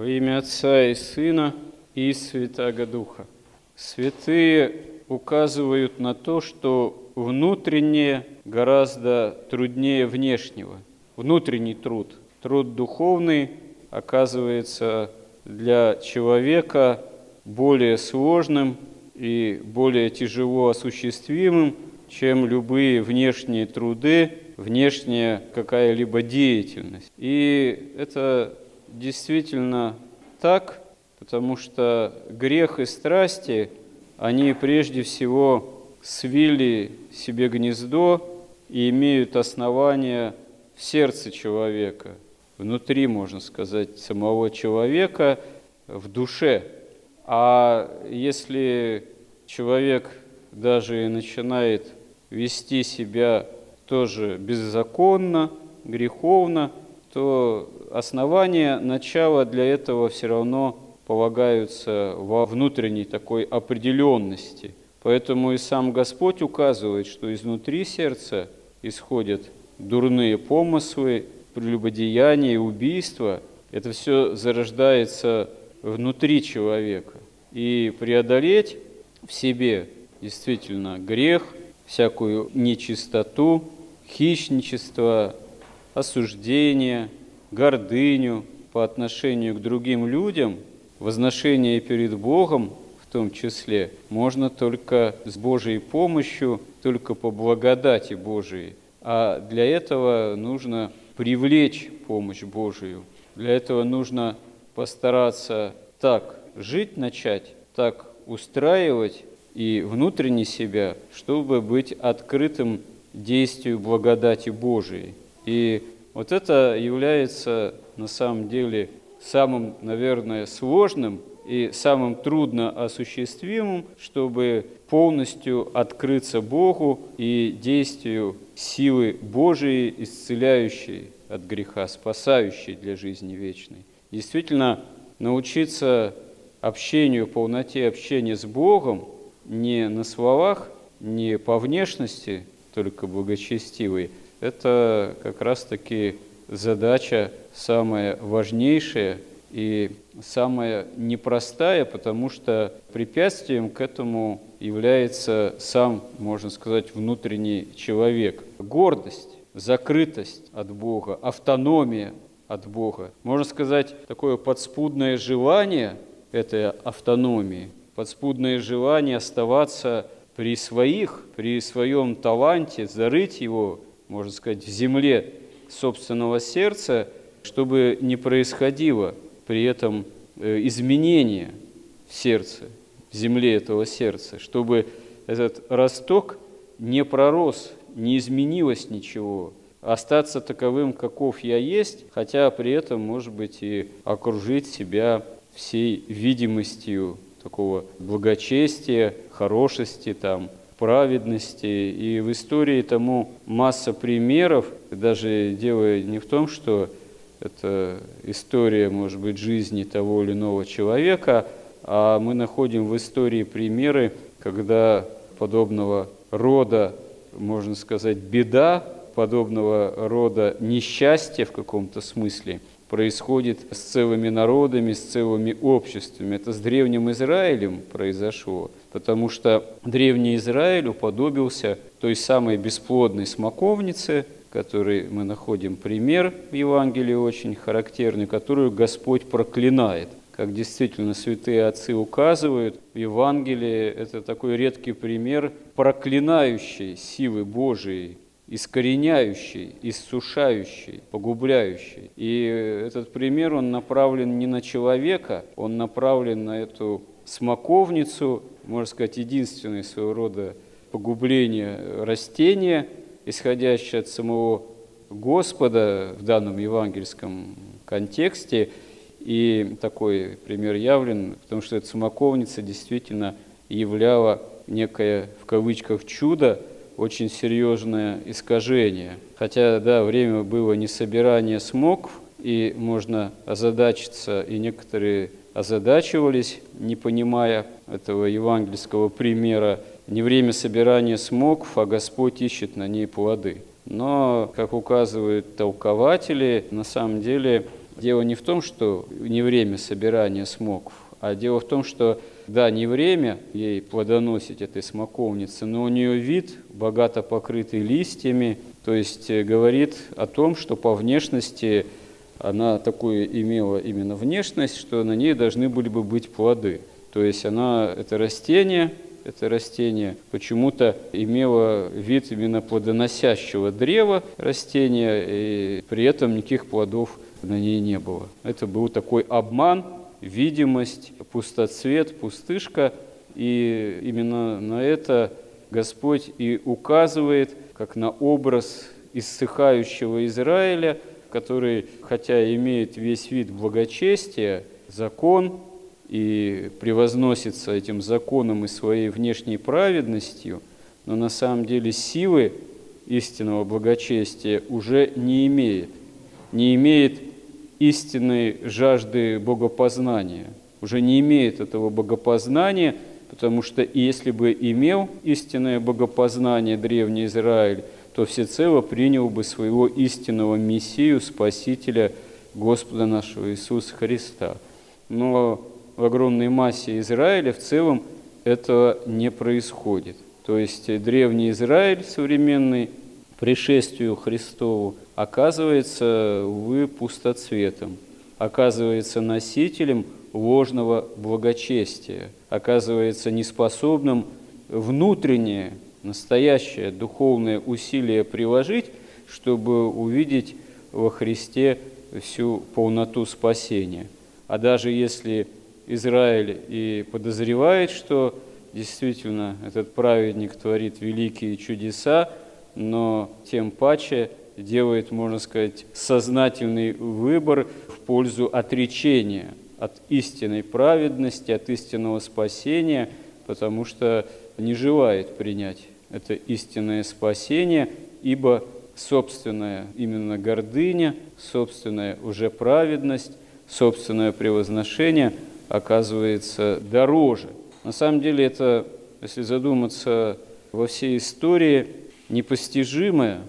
Во имя Отца и Сына и Святаго Духа. Святые указывают на то, что внутреннее гораздо труднее внешнего. Внутренний труд, труд духовный, оказывается для человека более сложным и более тяжело осуществимым, чем любые внешние труды, внешняя какая-либо деятельность. И это действительно так, потому что грех и страсти, они прежде всего свили себе гнездо и имеют основания в сердце человека, внутри, можно сказать, самого человека, в душе. А если человек даже начинает вести себя тоже беззаконно, греховно, то основания, начала для этого все равно полагаются во внутренней такой определенности. Поэтому и сам Господь указывает, что изнутри сердца исходят дурные помыслы, прелюбодеяния, убийства. Это все зарождается внутри человека. И преодолеть в себе действительно грех, всякую нечистоту, хищничество, осуждение, гордыню по отношению к другим людям, возношение перед Богом в том числе, можно только с Божьей помощью, только по благодати Божией. А для этого нужно привлечь помощь Божию. Для этого нужно постараться так жить начать, так устраивать и внутренне себя, чтобы быть открытым действию благодати Божией. И вот это является на самом деле самым, наверное, сложным и самым трудно осуществимым, чтобы полностью открыться Богу и действию силы Божией, исцеляющей от греха, спасающей для жизни вечной. Действительно, научиться общению, полноте общения с Богом не на словах, не по внешности, только благочестивый, это как раз-таки задача самая важнейшая и самая непростая, потому что препятствием к этому является сам, можно сказать, внутренний человек. Гордость, закрытость от Бога, автономия от Бога. Можно сказать, такое подспудное желание этой автономии, подспудное желание оставаться при своих, при своем таланте, зарыть его, можно сказать, в земле собственного сердца, чтобы не происходило при этом э, изменения в сердце, в земле этого сердца, чтобы этот росток не пророс, не изменилось ничего, остаться таковым, каков я есть, хотя при этом, может быть, и окружить себя всей видимостью такого благочестия, хорошести, там, праведности. И в истории тому масса примеров, даже дело не в том, что это история, может быть, жизни того или иного человека, а мы находим в истории примеры, когда подобного рода, можно сказать, беда, подобного рода несчастье в каком-то смысле – происходит с целыми народами, с целыми обществами. Это с Древним Израилем произошло, потому что Древний Израиль уподобился той самой бесплодной смоковнице, которой мы находим пример в Евангелии очень характерный, которую Господь проклинает. Как действительно святые отцы указывают, в Евангелии это такой редкий пример проклинающей силы Божией, искореняющий, иссушающий, погубляющий. И этот пример, он направлен не на человека, он направлен на эту смоковницу, можно сказать, единственное своего рода погубление растения, исходящее от самого Господа в данном евангельском контексте. И такой пример явлен, потому что эта смоковница действительно являла некое, в кавычках, чудо, очень серьезное искажение. Хотя, да, время было не собирание смокв, и можно озадачиться, и некоторые озадачивались, не понимая этого евангельского примера. Не время собирания смокв, а Господь ищет на ней плоды. Но, как указывают толкователи, на самом деле Дело не в том, что не время собирания смоков, а дело в том, что да, не время ей плодоносить этой смоковницы, но у нее вид богато покрытый листьями, то есть э, говорит о том, что по внешности она такую имела именно внешность, что на ней должны были бы быть плоды. То есть она, это растение, это растение почему-то имело вид именно плодоносящего древа растения, и при этом никаких плодов на ней не было. Это был такой обман, видимость, пустоцвет, пустышка, и именно на это Господь и указывает, как на образ иссыхающего Израиля, который, хотя имеет весь вид благочестия, закон, и превозносится этим законом и своей внешней праведностью, но на самом деле силы истинного благочестия уже не имеет, не имеет истинной жажды богопознания, уже не имеет этого богопознания, потому что если бы имел истинное богопознание древний Израиль, то всецело принял бы своего истинного Мессию, Спасителя Господа нашего Иисуса Христа. Но в огромной массе Израиля в целом этого не происходит. То есть древний Израиль современный пришествию Христову оказывается, увы, пустоцветом, оказывается носителем ложного благочестия, оказывается неспособным внутреннее, настоящее духовное усилие приложить, чтобы увидеть во Христе всю полноту спасения. А даже если Израиль и подозревает, что действительно этот праведник творит великие чудеса, но тем паче делает, можно сказать, сознательный выбор в пользу отречения от истинной праведности, от истинного спасения, потому что не желает принять это истинное спасение, ибо собственная именно гордыня, собственная уже праведность, собственное превозношение – оказывается дороже. На самом деле это, если задуматься во всей истории, непостижимое,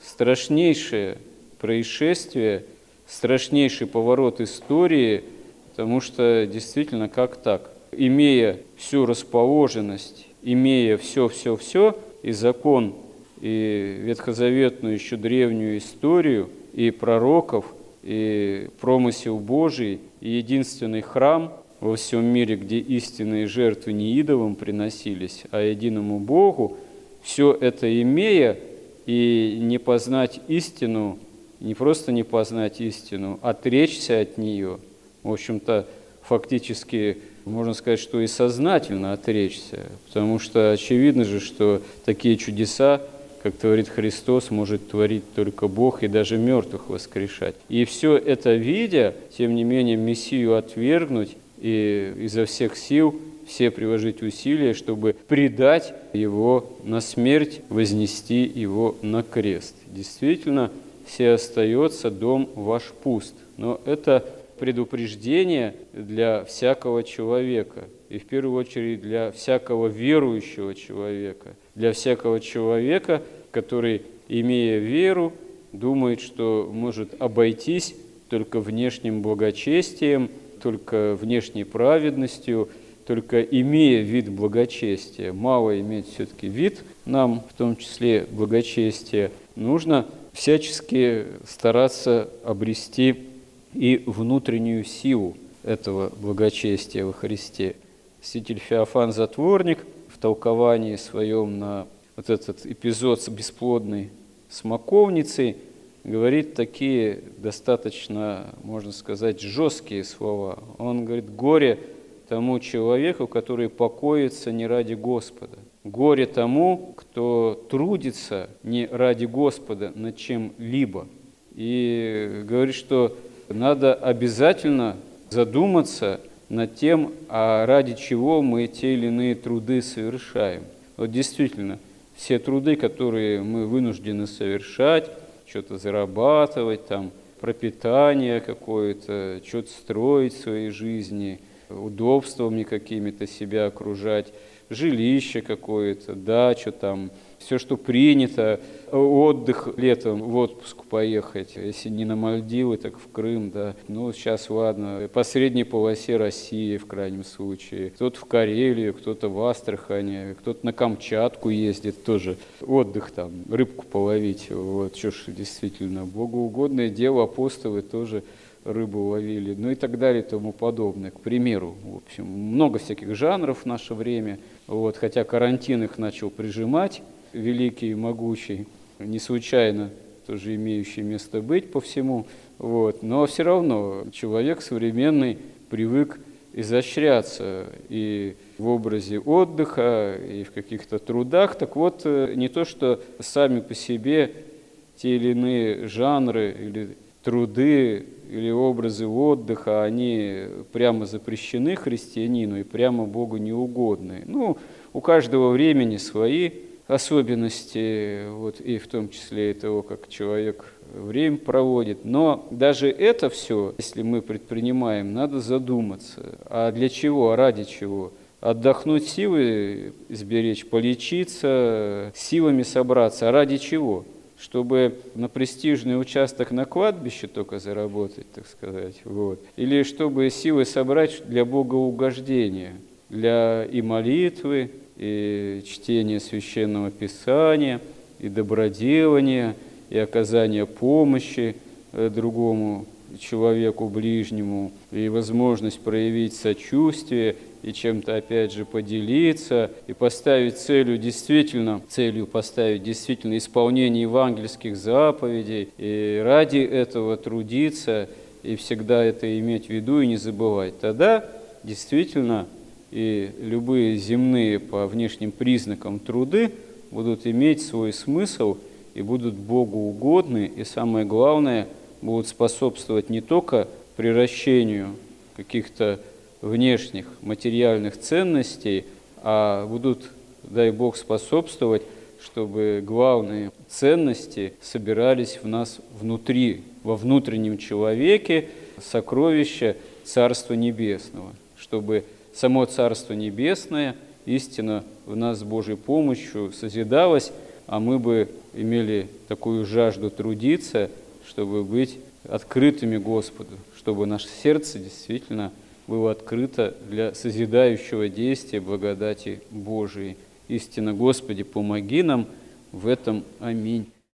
страшнейшее происшествие, страшнейший поворот истории, потому что действительно как так? Имея всю расположенность, имея все-все-все, и закон, и ветхозаветную еще древнюю историю, и пророков, и промысел Божий, и единственный храм во всем мире, где истинные жертвы не идолам приносились, а единому Богу, все это имея и не познать истину, не просто не познать истину, а отречься от нее, в общем-то, фактически можно сказать, что и сознательно отречься, потому что очевидно же, что такие чудеса как творит Христос, может творить только Бог и даже мертвых воскрешать. И все это видя, тем не менее, Мессию отвергнуть и изо всех сил все приложить усилия, чтобы предать его на смерть, вознести его на крест. Действительно, все остается дом ваш пуст. Но это предупреждение для всякого человека, и в первую очередь для всякого верующего человека, для всякого человека, который, имея веру, думает, что может обойтись только внешним благочестием, только внешней праведностью, только имея вид благочестия. Мало иметь все-таки вид нам, в том числе благочестия. Нужно всячески стараться обрести и внутреннюю силу этого благочестия во Христе. Святитель Феофан Затворник в толковании своем на вот этот эпизод с бесплодной смоковницей говорит такие достаточно, можно сказать, жесткие слова. Он говорит, горе тому человеку, который покоится не ради Господа. Горе тому, кто трудится не ради Господа над чем-либо. И говорит, что надо обязательно задуматься над тем, а ради чего мы те или иные труды совершаем. Вот действительно, все труды, которые мы вынуждены совершать, что-то зарабатывать, там, пропитание какое-то, что-то строить в своей жизни, удобствами какими-то себя окружать. жилище какое-то, дачу там, все, что принято, отдых летом, в отпуск поехать, если не на Мальдивы, так в Крым, да. Ну, сейчас, ладно, по средней полосе России, в крайнем случае. Кто-то в Карелию, кто-то в Астрахани, кто-то на Камчатку ездит тоже. Отдых там, рыбку половить, вот, что ж, действительно, богоугодное дело, апостолы тоже рыбу ловили, ну и так далее и тому подобное. К примеру, в общем, много всяких жанров в наше время, вот, хотя карантин их начал прижимать, великий и могучий, не случайно тоже имеющий место быть по всему, вот, но все равно человек современный привык изощряться и в образе отдыха, и в каких-то трудах. Так вот, э, не то, что сами по себе те или иные жанры или труды или образы отдыха, они прямо запрещены христианину и прямо Богу неугодны. Ну, у каждого времени свои особенности, вот, и в том числе и того, как человек время проводит. Но даже это все, если мы предпринимаем, надо задуматься. А для чего, а ради чего? Отдохнуть силы, сберечь, полечиться, силами собраться. А ради чего? Чтобы на престижный участок на кладбище только заработать, так сказать, вот. или чтобы силы собрать для богоугождения, для и молитвы, и чтения священного писания, и доброделания, и оказания помощи э, другому человеку ближнему, и возможность проявить сочувствие – и чем-то опять же поделиться, и поставить целью действительно, целью поставить действительно исполнение евангельских заповедей, и ради этого трудиться, и всегда это иметь в виду и не забывать. Тогда действительно и любые земные по внешним признакам труды будут иметь свой смысл и будут Богу угодны, и самое главное, будут способствовать не только приращению каких-то внешних материальных ценностей, а будут, дай Бог, способствовать, чтобы главные ценности собирались в нас внутри, во внутреннем человеке, сокровища Царства Небесного, чтобы само Царство Небесное, истина в нас с Божьей помощью созидалось, а мы бы имели такую жажду трудиться, чтобы быть открытыми Господу, чтобы наше сердце действительно – было открыто для созидающего действия благодати Божией. Истинно, Господи, помоги нам в этом. Аминь.